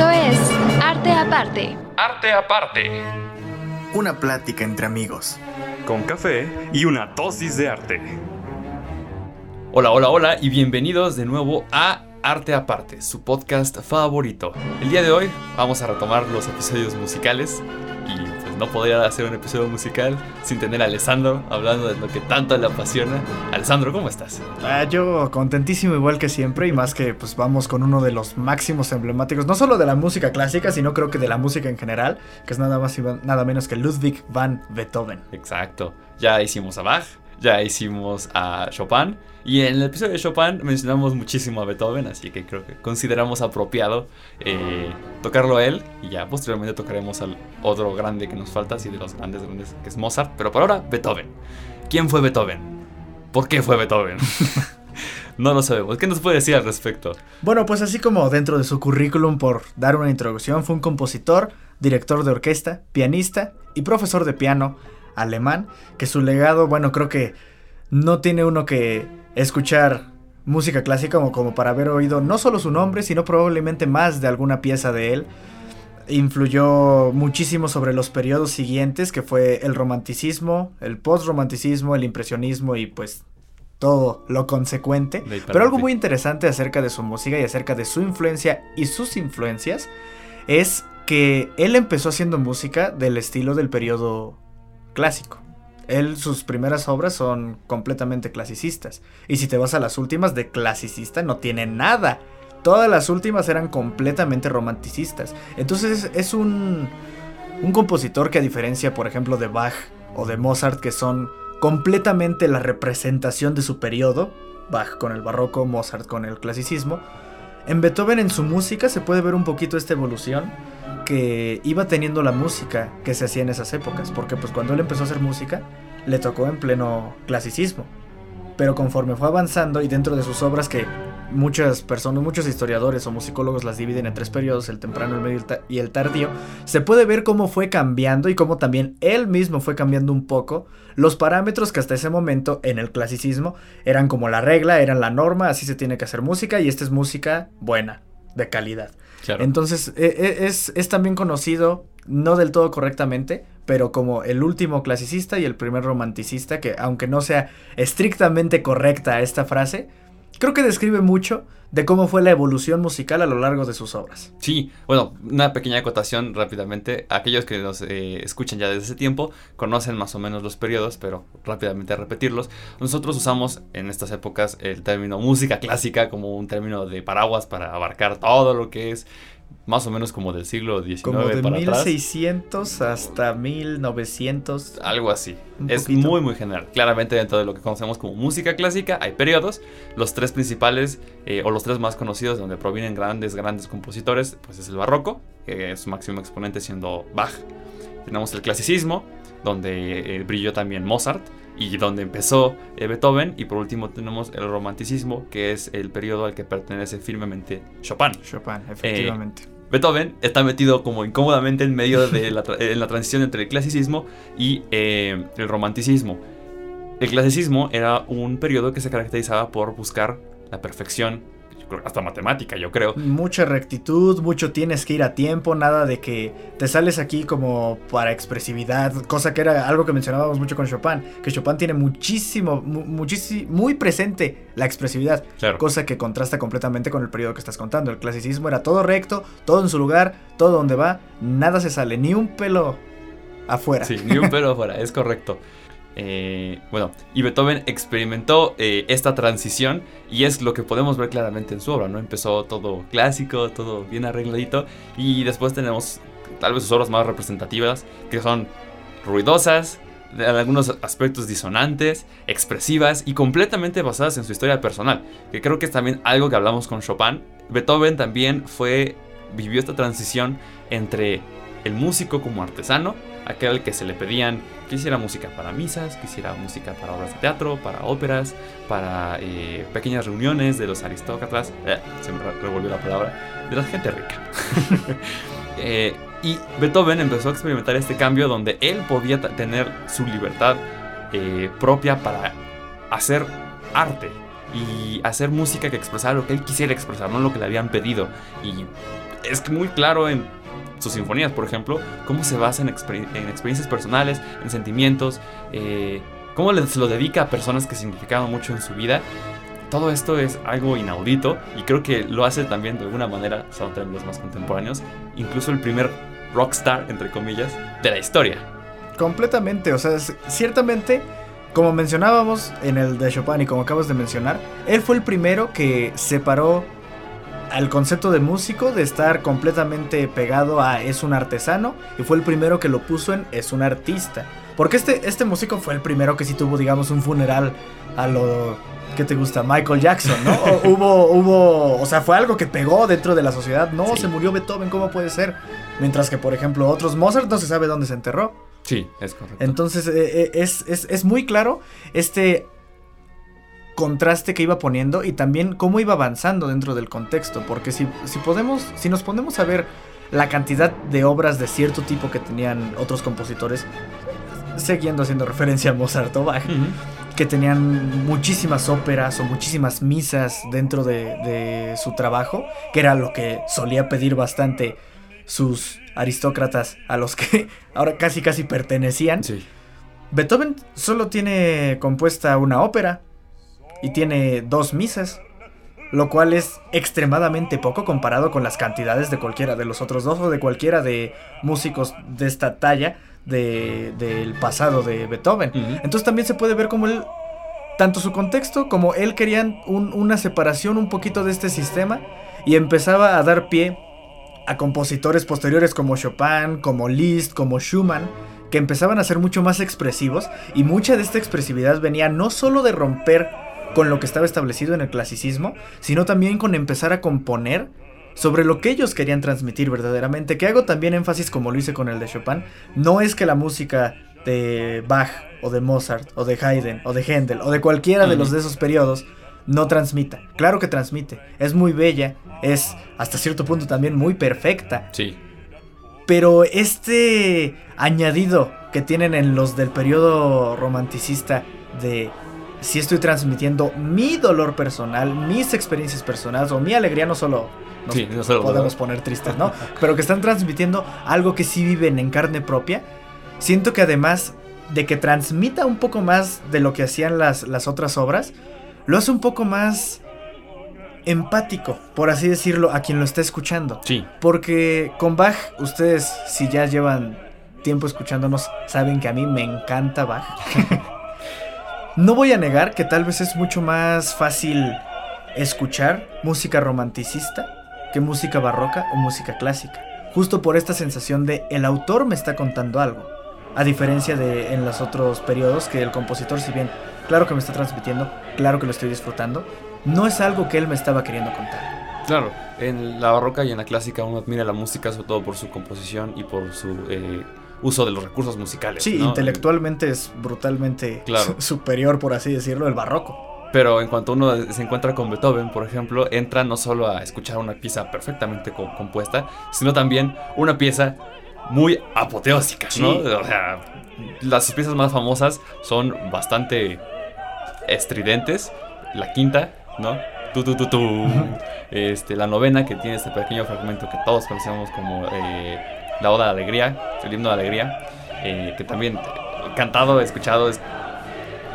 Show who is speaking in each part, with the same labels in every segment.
Speaker 1: Esto es Arte Aparte.
Speaker 2: Arte Aparte.
Speaker 3: Una plática entre amigos.
Speaker 4: Con café y una dosis de arte.
Speaker 2: Hola, hola, hola y bienvenidos de nuevo a Arte Aparte, su podcast favorito. El día de hoy vamos a retomar los episodios musicales no podría hacer un episodio musical sin tener a Alessandro hablando de lo que tanto le apasiona. Alessandro, ¿cómo estás?
Speaker 5: Ah, yo contentísimo igual que siempre y más que pues vamos con uno de los máximos emblemáticos, no solo de la música clásica, sino creo que de la música en general, que es nada más y nada menos que Ludwig van Beethoven.
Speaker 2: Exacto. Ya hicimos a Bach, ya hicimos a Chopin y en el episodio de Chopin mencionamos muchísimo a Beethoven, así que creo que consideramos apropiado eh, tocarlo a él. Y ya posteriormente tocaremos al otro grande que nos falta, así de los grandes, grandes, que es Mozart. Pero por ahora, Beethoven. ¿Quién fue Beethoven? ¿Por qué fue Beethoven? no lo sabemos. ¿Qué nos puede decir al respecto?
Speaker 5: Bueno, pues así como dentro de su currículum, por dar una introducción, fue un compositor, director de orquesta, pianista y profesor de piano alemán, que su legado, bueno, creo que no tiene uno que escuchar música clásica como, como para haber oído no solo su nombre, sino probablemente más de alguna pieza de él. Influyó muchísimo sobre los periodos siguientes, que fue el romanticismo, el postromanticismo, el impresionismo y pues todo lo consecuente. Pero algo muy interesante acerca de su música y acerca de su influencia y sus influencias es que él empezó haciendo música del estilo del periodo clásico. Él, sus primeras obras son completamente clasicistas. Y si te vas a las últimas, de clasicista no tiene nada. Todas las últimas eran completamente romanticistas. Entonces es un, un compositor que a diferencia, por ejemplo, de Bach o de Mozart, que son completamente la representación de su periodo, Bach con el barroco, Mozart con el clasicismo, en Beethoven en su música se puede ver un poquito esta evolución que iba teniendo la música que se hacía en esas épocas, porque pues cuando él empezó a hacer música le tocó en pleno clasicismo, pero conforme fue avanzando y dentro de sus obras que muchas personas, muchos historiadores o musicólogos las dividen en tres periodos, el temprano, el medio y el tardío, se puede ver cómo fue cambiando y cómo también él mismo fue cambiando un poco los parámetros que hasta ese momento en el clasicismo eran como la regla, eran la norma, así se tiene que hacer música y esta es música buena, de calidad. Entonces, e, e, es, es también conocido, no del todo correctamente, pero como el último clasicista y el primer romanticista, que aunque no sea estrictamente correcta esta frase, creo que describe mucho de cómo fue la evolución musical a lo largo de sus obras.
Speaker 2: Sí, bueno, una pequeña acotación rápidamente. Aquellos que nos eh, escuchan ya desde ese tiempo conocen más o menos los periodos, pero rápidamente repetirlos. Nosotros usamos en estas épocas el término música clásica como un término de paraguas para abarcar todo lo que es más o menos como del siglo XIX
Speaker 5: como de 1600 hasta 1900
Speaker 2: algo así. Es muy muy general. Claramente dentro de lo que conocemos como música clásica hay periodos. Los tres principales eh, o los tres más conocidos de donde provienen grandes grandes compositores pues es el barroco que es su máximo exponente siendo Bach. Tenemos el clasicismo donde eh, brilló también Mozart y donde empezó eh, Beethoven. Y por último tenemos el romanticismo, que es el periodo al que pertenece firmemente Chopin.
Speaker 5: Chopin, efectivamente.
Speaker 2: Eh, Beethoven está metido como incómodamente en medio de la, en la transición entre el clasicismo y el romanticismo. El clasicismo era un periodo que se caracterizaba por buscar la perfección hasta matemática, yo creo.
Speaker 5: Mucha rectitud, mucho tienes que ir a tiempo, nada de que te sales aquí como para expresividad, cosa que era algo que mencionábamos mucho con Chopin, que Chopin tiene muchísimo, muchísimo, muy presente la expresividad, cosa que contrasta completamente con el periodo que estás contando. El clasicismo era todo recto, todo en su lugar, todo donde va, nada se sale, ni un pelo afuera.
Speaker 2: Sí, ni un pelo afuera, es correcto. Eh, bueno, y Beethoven experimentó eh, esta transición y es lo que podemos ver claramente en su obra, ¿no? Empezó todo clásico, todo bien arregladito y después tenemos tal vez sus obras más representativas que son ruidosas, en algunos aspectos disonantes, expresivas y completamente basadas en su historia personal, que creo que es también algo que hablamos con Chopin. Beethoven también fue vivió esta transición entre el músico como artesano, aquel que se le pedían que hiciera música para misas, que hiciera música para obras de teatro, para óperas, para eh, pequeñas reuniones de los aristócratas, eh, se me revolvió la palabra, de la gente rica. Eh, y Beethoven empezó a experimentar este cambio donde él podía tener su libertad propia para hacer arte y hacer música que expresara lo que él quisiera expresar, no lo que le habían pedido. Y es muy claro en sus sinfonías, por ejemplo, cómo se basa en, exper- en experiencias personales, en sentimientos, eh, cómo se lo dedica a personas que significaban mucho en su vida. Todo esto es algo inaudito y creo que lo hace también de alguna manera, son términos más contemporáneos, incluso el primer rockstar, entre comillas, de la historia.
Speaker 5: Completamente, o sea, ciertamente, como mencionábamos en el de Chopin y como acabas de mencionar, él fue el primero que separó al concepto de músico de estar completamente pegado a es un artesano y fue el primero que lo puso en es un artista. Porque este, este músico fue el primero que sí tuvo, digamos, un funeral a lo que te gusta, Michael Jackson, ¿no? O- hubo, hubo, o sea, fue algo que pegó dentro de la sociedad. No,
Speaker 2: Sí.
Speaker 5: se murió Beethoven, ¿cómo puede ser? Mientras que, por ejemplo, otros Mozart no se sabe dónde se enterró.
Speaker 2: Sí, es correcto.
Speaker 5: Entonces eh, eh, es, es- es muy claro este contraste que iba poniendo y también cómo iba avanzando dentro del contexto. Porque si, si podemos, si nos ponemos a ver la cantidad de obras de cierto tipo que tenían otros compositores, siguiendo haciendo referencia a Mozart o Bach, que tenían muchísimas óperas o muchísimas misas dentro de, de su trabajo, que era lo que solía pedir bastante sus aristócratas a los que ahora casi casi pertenecían.
Speaker 2: Sí.
Speaker 5: Beethoven solo tiene compuesta una ópera y tiene dos misas, lo cual es extremadamente poco comparado con las cantidades de cualquiera de los otros dos o de cualquiera de músicos de esta talla de- del pasado de Beethoven. Entonces también se puede ver como él, tanto su contexto como él querían un- una separación un poquito de este sistema y empezaba a dar pie a compositores posteriores como Chopin, como Liszt, como Schumann, que empezaban a ser mucho más expresivos y mucha de esta expresividad venía no solo de romper con lo que estaba establecido en el clasicismo, sino también con empezar a componer sobre lo que ellos querían transmitir verdaderamente, que hago también énfasis como lo hice con el de Chopin, no es que la música de Bach o de Mozart o de Haydn o de Händel o de cualquiera de los de esos periodos no transmita. Claro que transmite, es muy bella, es hasta cierto punto también muy perfecta,
Speaker 2: Sí.
Speaker 5: pero este añadido que tienen en los del periodo romanticista de si estoy transmitiendo mi dolor personal, mis experiencias personales o mi alegría, no solo nos
Speaker 2: Sí, no solo
Speaker 5: podemos
Speaker 2: dolor.
Speaker 5: poner tristes, ¿no? Pero que están transmitiendo algo que sí viven en carne propia. Siento que además de que transmita un poco más de lo que hacían las, las otras obras, lo hace un poco más empático, por así decirlo, a quien lo está escuchando.
Speaker 2: Sí.
Speaker 5: Porque con Bach, ustedes si ya llevan tiempo escuchándonos, saben que a mí me encanta Bach. no voy a negar que tal vez es mucho más fácil escuchar música romanticista que música barroca o música clásica. Justo por esta sensación de el autor me está contando algo. A diferencia de en los otros periodos que el compositor, si bien claro que me está transmitiendo, claro que lo estoy disfrutando, no es algo que él me estaba queriendo contar.
Speaker 2: Claro, en la barroca y en la clásica uno admira la música sobre todo por su composición y por su eh, uso de los recursos musicales.
Speaker 5: Sí,
Speaker 2: ¿no?
Speaker 5: intelectualmente es brutalmente
Speaker 2: Claro.
Speaker 5: superior, por así decirlo, el barroco.
Speaker 2: Pero en cuanto uno se encuentra con Beethoven, por ejemplo, entra no solo a escuchar una pieza perfectamente co- compuesta, sino también una pieza muy apoteósica, ¿no?
Speaker 5: Sí.
Speaker 2: O sea, las piezas más famosas son bastante estridentes. La quinta, ¿no? Tu, tu, tu, tu. Este, la novena, que tiene este pequeño fragmento que todos conocemos como eh, la Oda de Alegría, el himno de Alegría, eh, que también cantado, escuchado, es-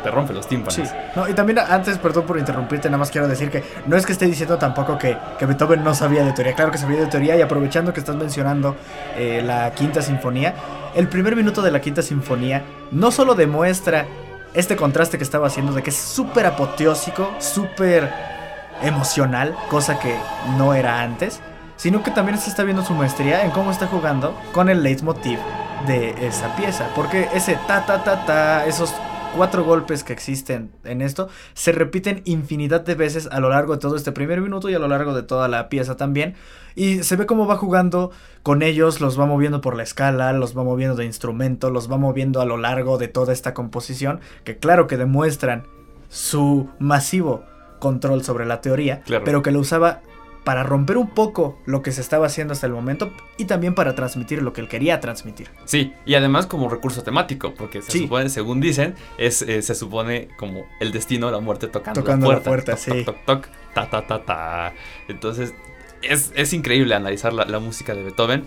Speaker 2: te rompe los tímpanos.
Speaker 5: Sí. No, y también antes, perdón por interrumpirte, nada más quiero decir que no es que esté diciendo tampoco que, que Beethoven no sabía de teoría. Claro que sabía de teoría y aprovechando que estás mencionando eh, la quinta sinfonía, el primer minuto de la quinta sinfonía no solo demuestra este contraste que estaba haciendo de que es súper apoteósico, súper emocional, cosa que no era antes, sino que también se está viendo su maestría en cómo está jugando con el leitmotiv de esa pieza. Porque ese ta ta ta ta, esos cuatro golpes que existen en esto, se repiten infinidad de veces a lo largo de todo este primer minuto y a lo largo de toda la pieza también. Y se ve cómo va jugando con ellos, los va moviendo por la escala, los va moviendo de instrumento, los va moviendo a lo largo de toda esta composición, que claro que demuestran su masivo control sobre la teoría,
Speaker 2: Claro.
Speaker 5: pero que lo usaba para romper un poco lo que se estaba haciendo hasta el momento y también para transmitir lo que él quería transmitir.
Speaker 2: Sí, y además como recurso temático, porque se
Speaker 5: Sí.
Speaker 2: supone, según dicen, es, eh, se supone como el destino, la muerte tocando,
Speaker 5: Tocando la
Speaker 2: la puerta.
Speaker 5: puerta,
Speaker 2: toc,
Speaker 5: sí.
Speaker 2: toc, toc, toc, ta, ta, ta, ta. Entonces, es, es increíble analizar la, la música de Beethoven.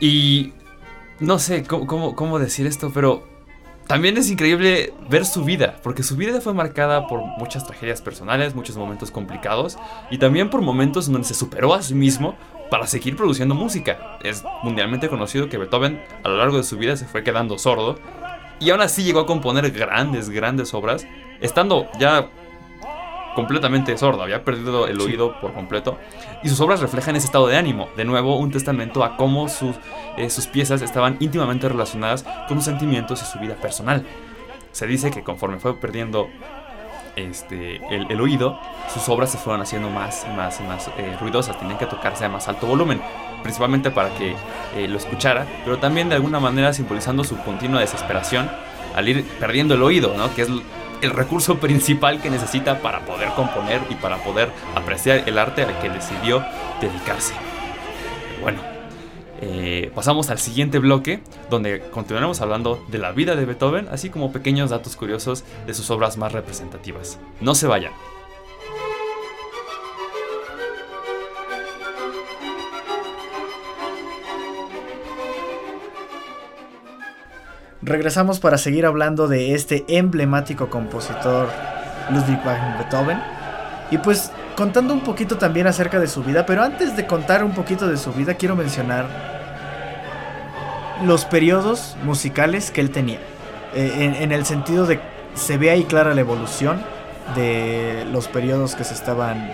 Speaker 2: Y no sé cómo, cómo, cómo decir esto, pero también es increíble ver su vida, porque su vida fue marcada por muchas tragedias personales, muchos momentos complicados y también por momentos en donde se superó a sí mismo para seguir produciendo música. Es mundialmente conocido que Beethoven a lo largo de su vida se fue quedando sordo y aún así llegó a componer grandes, grandes obras, estando ya completamente sordo, había perdido el oído por completo. Y sus obras reflejan ese estado de ánimo. De nuevo, un testamento a cómo sus, eh, sus piezas estaban íntimamente relacionadas con sus sentimientos y su vida personal. Se dice que conforme fue perdiendo este, el, el oído, sus obras se fueron haciendo más y más y más eh, ruidosas, tenían que tocarse a más alto volumen, principalmente para que eh, lo escuchara, pero también de alguna manera simbolizando su continua desesperación al ir perdiendo el oído, ¿no? que es el recurso principal que necesita para poder componer y para poder apreciar el arte al que decidió dedicarse. Bueno, eh, pasamos al siguiente bloque, donde continuaremos hablando de la vida de Beethoven, así como pequeños datos curiosos de sus obras más representativas. No se vayan.
Speaker 5: Regresamos para seguir hablando de este emblemático compositor Ludwig van Beethoven. Y pues contando un poquito también acerca de su vida, pero antes de contar un poquito de su vida quiero mencionar los periodos musicales que él tenía. Eh, en, en el sentido de se ve ahí clara la evolución de los periodos que se estaban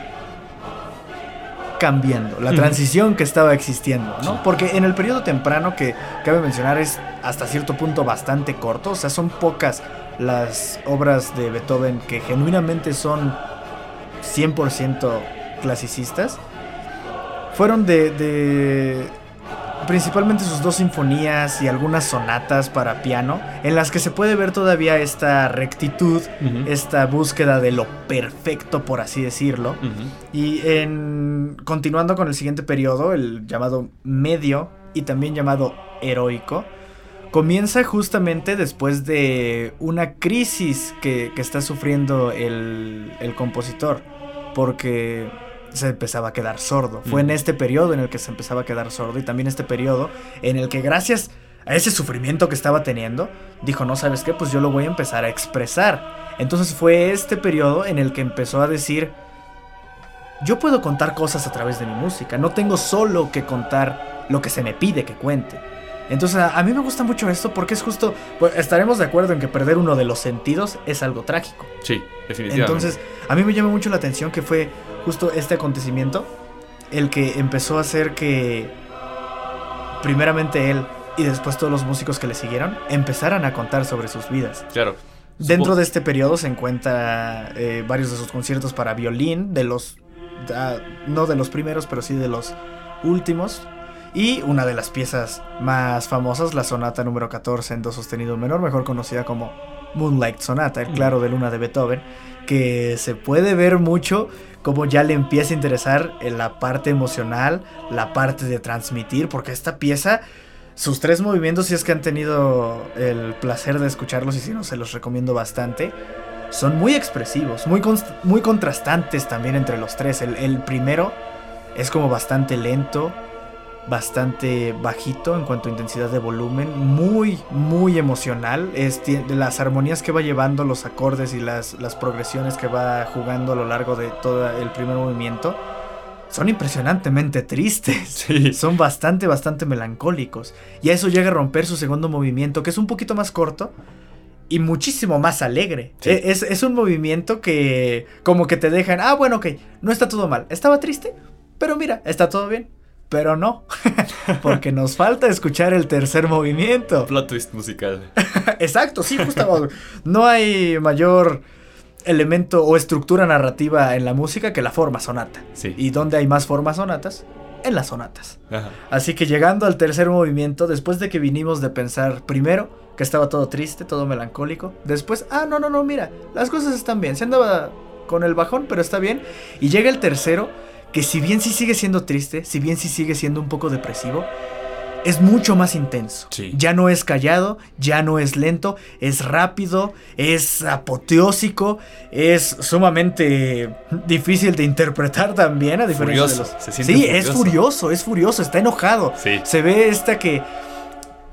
Speaker 5: cambiando, la transición que estaba existiendo, ¿no? Porque en el periodo temprano que cabe mencionar es hasta cierto punto bastante corto, o sea, son pocas las obras de Beethoven que genuinamente son 100% clasicistas. Fueron de, de principalmente sus dos sinfonías y algunas sonatas para piano, en las que se puede ver todavía esta rectitud, esta búsqueda de lo perfecto, por así decirlo. Y en continuando con el siguiente periodo, el llamado medio y también llamado heroico, comienza justamente después de una crisis que, que está sufriendo el, el compositor, porque se empezaba a quedar sordo. Fue en este periodo en el que se empezaba a quedar sordo y también este periodo en el que gracias a ese sufrimiento que estaba teniendo, dijo, no sabes qué, pues yo lo voy a empezar a expresar. Entonces fue este periodo en el que empezó a decir, yo puedo contar cosas a través de mi música, no tengo solo que contar lo que se me pide que cuente. Entonces a, mí me gusta mucho esto porque es justo, pues, estaremos de acuerdo en que perder uno de los sentidos es algo trágico.
Speaker 2: Sí, definitivamente.
Speaker 5: Entonces a mí me llama mucho la atención que fue justo este acontecimiento el que empezó a hacer que primeramente él y después todos los músicos que le siguieron empezaran a contar sobre sus vidas.
Speaker 2: claro.
Speaker 5: Dentro de este periodo se encuentra eh, varios de sus conciertos para violín, de los, ah, no de los primeros, pero sí de los últimos. Y una de las piezas más famosas, la sonata número 14 en do sostenido menor, mejor conocida como Moonlight Sonata, el claro de luna de Beethoven, que se puede ver mucho como ya le empieza a interesar en la parte emocional, la parte de transmitir, porque esta pieza sus tres movimientos, si es que han tenido el placer de escucharlos y si no, se los recomiendo bastante. Son muy expresivos, muy, muy contrastantes también entre los tres. El, el primero es como bastante lento, bastante bajito en cuanto a intensidad de volumen, muy, muy emocional. Es, las armonías que va llevando, los acordes y las, las progresiones que va jugando a lo largo de todo el primer movimiento. Son impresionantemente tristes.
Speaker 2: Sí.
Speaker 5: Son bastante, bastante melancólicos. Y a eso llega a romper su segundo movimiento, que es un poquito más corto y muchísimo más alegre.
Speaker 2: Sí.
Speaker 5: E- Es, es un movimiento que como que te dejan, ah, bueno, ok, no está todo mal. Estaba triste, pero mira, está todo bien. Pero no, porque nos falta escuchar el tercer movimiento.
Speaker 2: Plot twist musical.
Speaker 5: Exacto, sí, justo. no hay mayor elemento o estructura narrativa en la música que la forma sonata.
Speaker 2: Sí.
Speaker 5: ¿Y dónde hay más formas sonatas? En las sonatas.
Speaker 2: Ajá.
Speaker 5: Así que llegando al tercer movimiento, después de que vinimos de pensar primero que estaba todo triste, todo melancólico, después, ah, no, no, no, mira, las cosas están bien, se andaba con el bajón, pero está bien, y llega el tercero, que si bien sí sigue siendo triste, si bien sí sigue siendo un poco depresivo, es mucho más intenso.
Speaker 2: Sí.
Speaker 5: Ya no es callado, ya no es lento, es rápido, es apoteósico, es sumamente difícil de interpretar también, a diferencia
Speaker 2: Furioso,
Speaker 5: de los...
Speaker 2: se siente
Speaker 5: sí, es
Speaker 2: furioso.
Speaker 5: furioso, es furioso, está enojado.
Speaker 2: Sí.
Speaker 5: Se ve esta que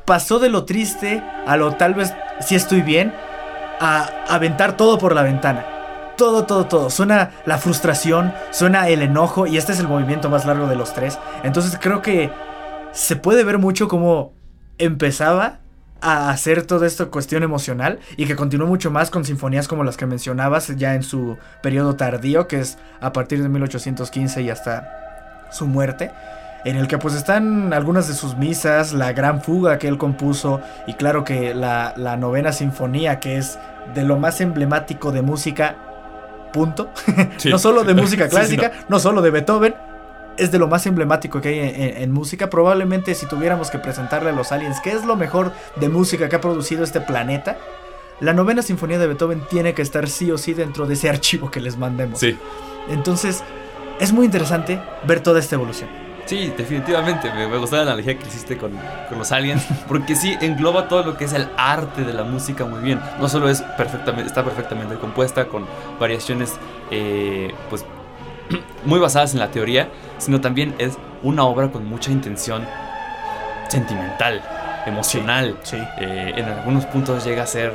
Speaker 5: pasó de lo triste a lo tal vez, si estoy bien, a aventar todo por la ventana. Todo, todo, todo. Suena la frustración, suena el enojo y este es el movimiento más largo de los tres. Entonces creo que se puede ver mucho cómo empezaba a hacer toda esta cuestión emocional y que continuó mucho más con sinfonías como las que mencionabas ya en su periodo tardío, que es a partir de 1815 y hasta su muerte, en el que pues están algunas de sus misas, la gran fuga que él compuso y claro que la, la novena sinfonía que es de lo más emblemático de música, punto.
Speaker 2: Sí.
Speaker 5: no solo de música
Speaker 2: sí,
Speaker 5: clásica, no solo de Beethoven, es de lo más emblemático que hay en, en- en música. Probablemente si tuviéramos que presentarle a los aliens qué es lo mejor de música que ha producido este planeta, la novena sinfonía de Beethoven tiene que estar sí o sí dentro de ese archivo que les mandemos.
Speaker 2: Sí.
Speaker 5: Entonces, es muy interesante ver toda esta evolución.
Speaker 2: Sí, definitivamente. Me, me gustó la analogía que hiciste con, con los aliens. Porque sí engloba todo lo que es el arte de la música muy bien. No solo es perfectamente, está perfectamente compuesta con variaciones eh, pues muy basadas en la teoría, sino también es una obra con mucha intención sentimental, emocional.
Speaker 5: Sí.
Speaker 2: Eh, en algunos puntos llega a ser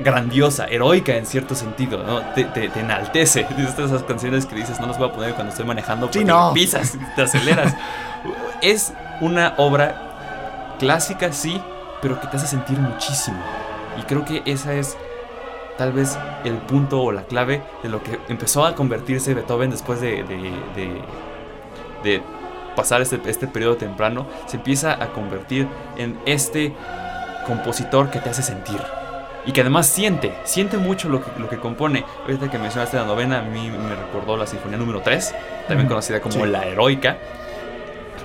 Speaker 2: grandiosa, heroica en cierto sentido, ¿no? Te, te- te enaltece. Es de esas canciones que dices, no las voy a poner cuando estoy manejando
Speaker 5: Sí,
Speaker 2: porque
Speaker 5: no.
Speaker 2: pisas, te aceleras. es una obra clásica, sí, pero que te hace sentir muchísimo. Y creo que esa es tal vez el punto o la clave de lo que empezó a convertirse Beethoven después de, de, de- de pasar este, este periodo temprano. Se empieza a convertir en este compositor que te hace sentir. Y que además siente, siente mucho lo que, lo que compone. Ahorita que mencionaste la novena, a mí me recordó la sinfonía número 3, también
Speaker 5: Ujú,
Speaker 2: conocida como
Speaker 5: sí.
Speaker 2: la heroica.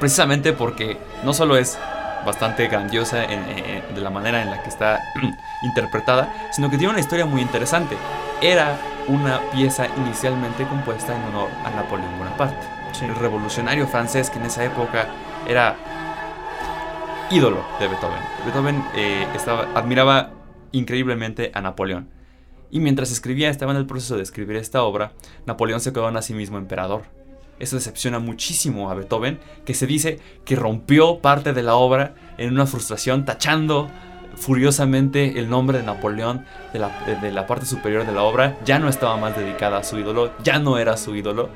Speaker 2: Precisamente porque no solo es bastante grandiosa en- en- de la manera en la que está interpretada, sino que tiene una historia muy interesante. Era una pieza inicialmente compuesta en honor a Napoleón Bonaparte, el revolucionario francés que en esa época era ídolo de Beethoven. Beethoven eh, estaba, admiraba increíblemente a Napoleón. Y mientras escribía, estaba en el proceso de escribir esta obra, Napoleón se quedó a sí mismo emperador. Eso decepciona muchísimo a Beethoven, que se dice que rompió parte de la obra en una frustración, tachando furiosamente el nombre de Napoleón de la, de- de la parte superior de la obra. Ya no estaba más dedicada a su ídolo, ya no era su ídolo.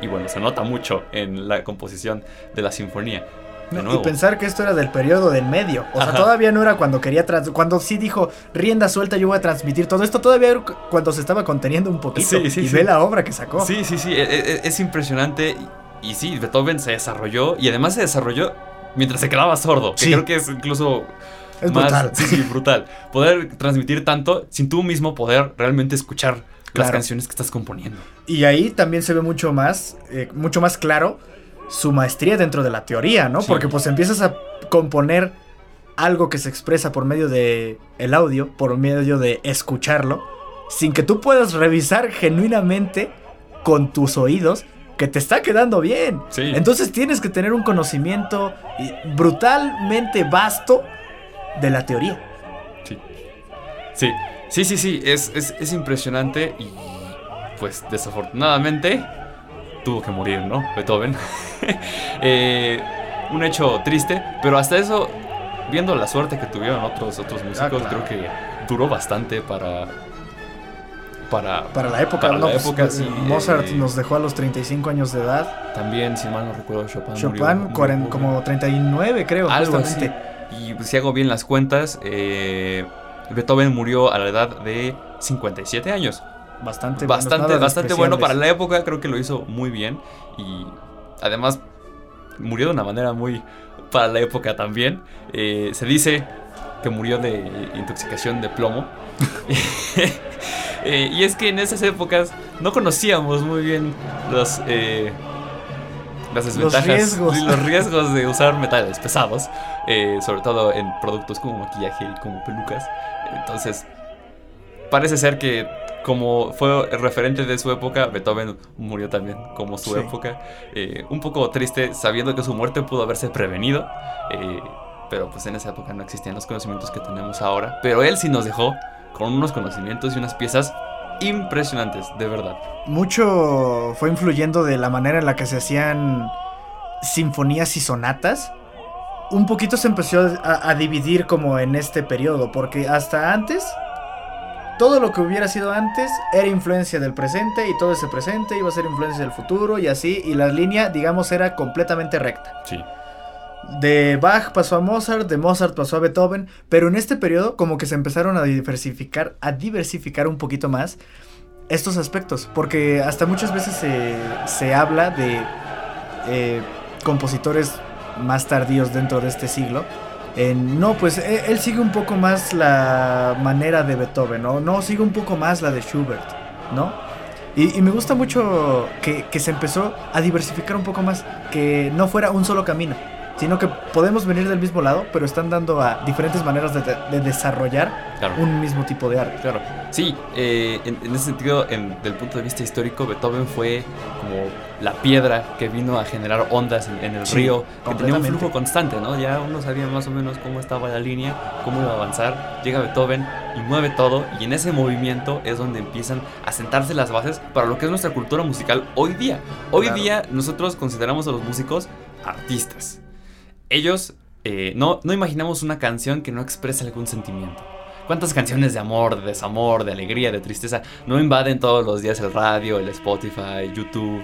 Speaker 2: Y bueno, se nota mucho en la composición de la sinfonía.
Speaker 5: No, y pensar que esto era del periodo del medio. O sea, todavía no era cuando quería trans cuando sí dijo rienda suelta, yo voy a transmitir todo esto. Todavía era cu- cuando se estaba conteniendo un poquito.
Speaker 2: Sí, sí,
Speaker 5: y
Speaker 2: sí.
Speaker 5: ve la obra que sacó.
Speaker 2: Sí, sí, sí, e- e- es, impresionante. Y, sí, Beethoven se desarrolló y además se desarrolló mientras se quedaba sordo. Que creo que es incluso
Speaker 5: Es
Speaker 2: más.
Speaker 5: brutal.
Speaker 2: Sí, sí, brutal. Poder transmitir tanto sin tú mismo poder realmente escuchar las canciones que estás componiendo.
Speaker 5: Y ahí también se ve mucho más, eh, mucho más claro su maestría dentro de la teoría, ¿no?
Speaker 2: Sí.
Speaker 5: Porque pues empiezas a componer algo que se expresa por medio de el audio, por medio de escucharlo, sin que tú puedas revisar genuinamente con tus oídos que te está quedando bien.
Speaker 2: Sí.
Speaker 5: Entonces tienes que tener un conocimiento eh, brutalmente vasto de la teoría.
Speaker 2: Sí. Sí, sí, sí, sí. Es, es, es impresionante y pues desafortunadamente tuvo que morir, ¿no? Beethoven. Eh, un hecho triste, pero hasta eso, viendo la suerte que tuvieron otros, otros músicos,
Speaker 5: claro.
Speaker 2: creo que duró bastante para... Para,
Speaker 5: Para la época,
Speaker 2: Para
Speaker 5: ¿no?
Speaker 2: la
Speaker 5: Pues,
Speaker 2: época, sí,
Speaker 5: Mozart
Speaker 2: eh,
Speaker 5: nos dejó a los 35 años de edad.
Speaker 2: También, si mal no recuerdo, Chopin. murió
Speaker 5: Chopin,
Speaker 2: muy
Speaker 5: cuaren-
Speaker 2: joven.
Speaker 5: como 39, creo.
Speaker 2: Algo así.
Speaker 5: justamente.
Speaker 2: Y pues, si hago bien las cuentas, eh, Beethoven murió a la edad de 57 años.
Speaker 5: Bastante, bueno,
Speaker 2: Bastante, bastante bueno para la época, creo que lo hizo muy bien. Y además murió de una manera muy para la época también. Eh, se dice que murió de intoxicación de plomo. Eh, y es que en esas épocas no conocíamos muy bien los, eh, las desventajas,
Speaker 5: riesgos.
Speaker 2: sí, los riesgos de usar metales pesados, eh, sobre todo en productos como maquillaje y como pelucas. Entonces, parece ser que como fue referente de su época, Beethoven murió también como su
Speaker 5: Sí.
Speaker 2: época. Eh, un poco triste sabiendo que su muerte pudo haberse prevenido. eh, pero pues en esa época no existían los conocimientos que tenemos ahora. Pero él sí nos dejó con unos conocimientos y unas piezas impresionantes, de verdad.
Speaker 5: Mucho fue influyendo de la manera en la que se hacían sinfonías y sonatas. Un poquito se empezó a, a dividir como en este periodo, porque hasta antes, todo lo que hubiera sido antes era influencia del presente y todo ese presente iba a ser influencia del futuro y así, y la línea, digamos, era completamente recta.
Speaker 2: Sí.
Speaker 5: De Bach pasó a Mozart, de Mozart pasó a Beethoven, pero en este periodo como que se empezaron a diversificar, a diversificar un poquito más estos aspectos, porque hasta muchas veces se, se habla de eh, compositores más tardíos dentro de este siglo. En, no, pues él, él sigue un poco más la manera de Beethoven, ¿no? Sigue un poco más la de Schubert, ¿no? Y, me gusta mucho que se empezó a diversificar un poco más, que no fuera un solo camino sino que podemos venir del mismo lado, pero están dando a diferentes maneras de, de desarrollar
Speaker 2: Claro.
Speaker 5: un mismo tipo de arte.
Speaker 2: Claro, sí, eh, en, en ese sentido, en, del punto de vista histórico, Beethoven fue como la piedra que vino a generar ondas en, en el
Speaker 5: Sí,
Speaker 2: río, que tenía un flujo constante, ¿no? Ya uno sabía más o menos cómo estaba la línea, cómo iba a avanzar, llega Beethoven y mueve todo, y en ese movimiento es donde empiezan a sentarse las bases para lo que es nuestra cultura musical hoy día. Hoy
Speaker 5: Claro.
Speaker 2: día nosotros consideramos a los músicos artistas. Ellos eh, no, no imaginamos una canción que no exprese algún sentimiento. ¿Cuántas canciones de amor, de desamor, de alegría, de tristeza no invaden todos los días el radio, el Spotify, YouTube?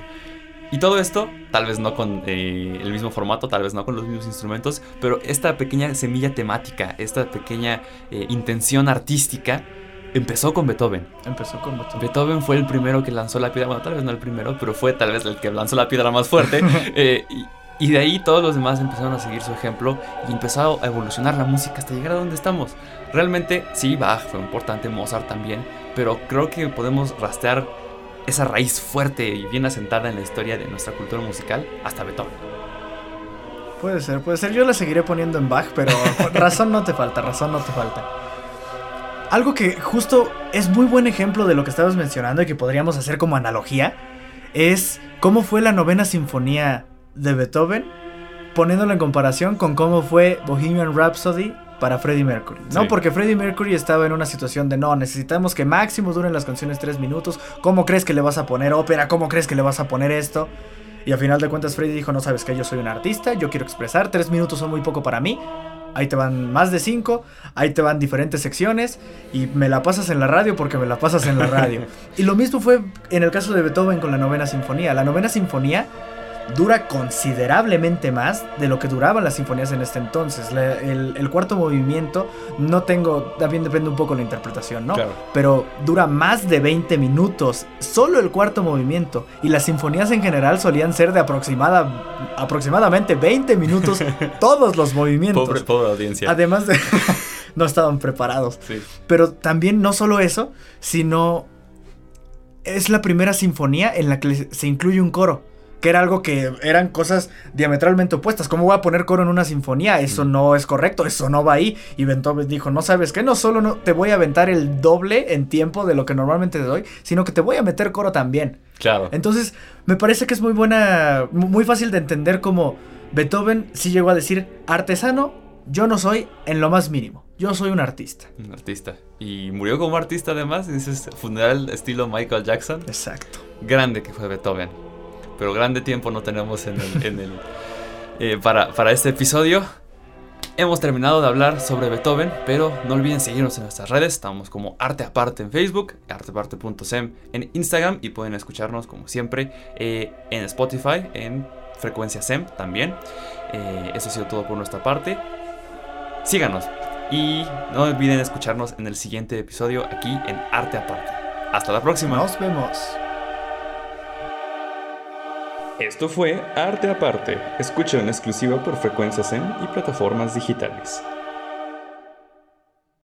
Speaker 2: Y todo esto, tal vez no con eh, el mismo formato, tal vez no con los mismos instrumentos, pero esta pequeña semilla temática, esta pequeña eh, intención artística, empezó con Beethoven.
Speaker 5: Empezó con Beethoven.
Speaker 2: Beethoven fue el primero que lanzó la piedra, bueno, tal vez no el primero, pero fue tal vez el que lanzó la piedra más fuerte. eh, y, y de ahí todos los demás empezaron a seguir su ejemplo y empezó a evolucionar la música hasta llegar a donde estamos. Realmente, sí, Bach fue importante, Mozart también, pero creo que podemos rastrear esa raíz fuerte y bien asentada en la historia de nuestra cultura musical hasta Beethoven.
Speaker 5: Puede ser, puede ser. Yo la seguiré poniendo en Bach, pero razón no te falta, razón no te falta. Algo que justo es muy buen ejemplo de lo que estabas mencionando y que podríamos hacer como analogía es cómo fue la novena sinfonía de Beethoven, poniéndolo en comparación con cómo fue Bohemian Rhapsody para Freddie Mercury, ¿no?
Speaker 2: Sí.
Speaker 5: Porque Freddie Mercury estaba en una situación de no, necesitamos que máximo duren las canciones tres minutos. ¿Cómo crees que le vas a poner ópera? ¿Cómo crees que le vas a poner esto? Y a final de cuentas Freddy dijo, no sabes que yo soy un artista, yo quiero expresar, tres minutos son muy poco para mí. Ahí te van más de cinco, ahí te van diferentes secciones y me la pasas en la radio porque me la pasas en la radio. y lo mismo fue en el caso de Beethoven con la novena sinfonía. La novena sinfonía dura considerablemente más de lo que duraban las sinfonías en este entonces. La- el, el cuarto movimiento, no tengo, también depende un poco de la interpretación, ¿no?
Speaker 2: Claro.
Speaker 5: Pero dura más de 20 minutos, solo el cuarto movimiento. Y las sinfonías en general solían ser de aproximada, aproximadamente 20 minutos todos los movimientos.
Speaker 2: Pobre, pobre audiencia.
Speaker 5: Además de... no estaban preparados.
Speaker 2: Sí.
Speaker 5: Pero también no solo eso, sino es la primera sinfonía en la que se incluye un coro. Que era algo que eran cosas diametralmente opuestas. ¿Cómo voy a poner coro en una sinfonía? Eso
Speaker 2: Mm.
Speaker 5: no es correcto, eso no va ahí. Y Beethoven dijo, no sabes qué, no solo no te voy a aventar el doble en tiempo de lo que normalmente te doy, sino que te voy a meter coro también.
Speaker 2: Claro.
Speaker 5: Entonces, me parece que es muy buena, mu- muy fácil de entender como Beethoven sí llegó a decir, artesano, yo no soy en lo más mínimo, yo soy un artista.
Speaker 2: Un artista. Y murió como artista además. Dices funeral estilo Michael Jackson.
Speaker 5: Exacto.
Speaker 2: grande que fue Beethoven. Pero grande tiempo no tenemos en el, eh, para, para este episodio. Hemos terminado de hablar sobre Beethoven, pero no olviden seguirnos en nuestras redes. Estamos como Arte Aparte en Facebook, arteaparte.sem en Instagram y pueden escucharnos como siempre eh, en Spotify, en Frecuencia SEM también. Eh, eso ha sido todo por nuestra parte. Síganos y no olviden escucharnos en el siguiente episodio aquí en Arte Aparte. Hasta la próxima.
Speaker 5: Nos vemos.
Speaker 4: Esto fue Arte Aparte. Escucha en exclusiva por Frecuencia Zen y plataformas digitales.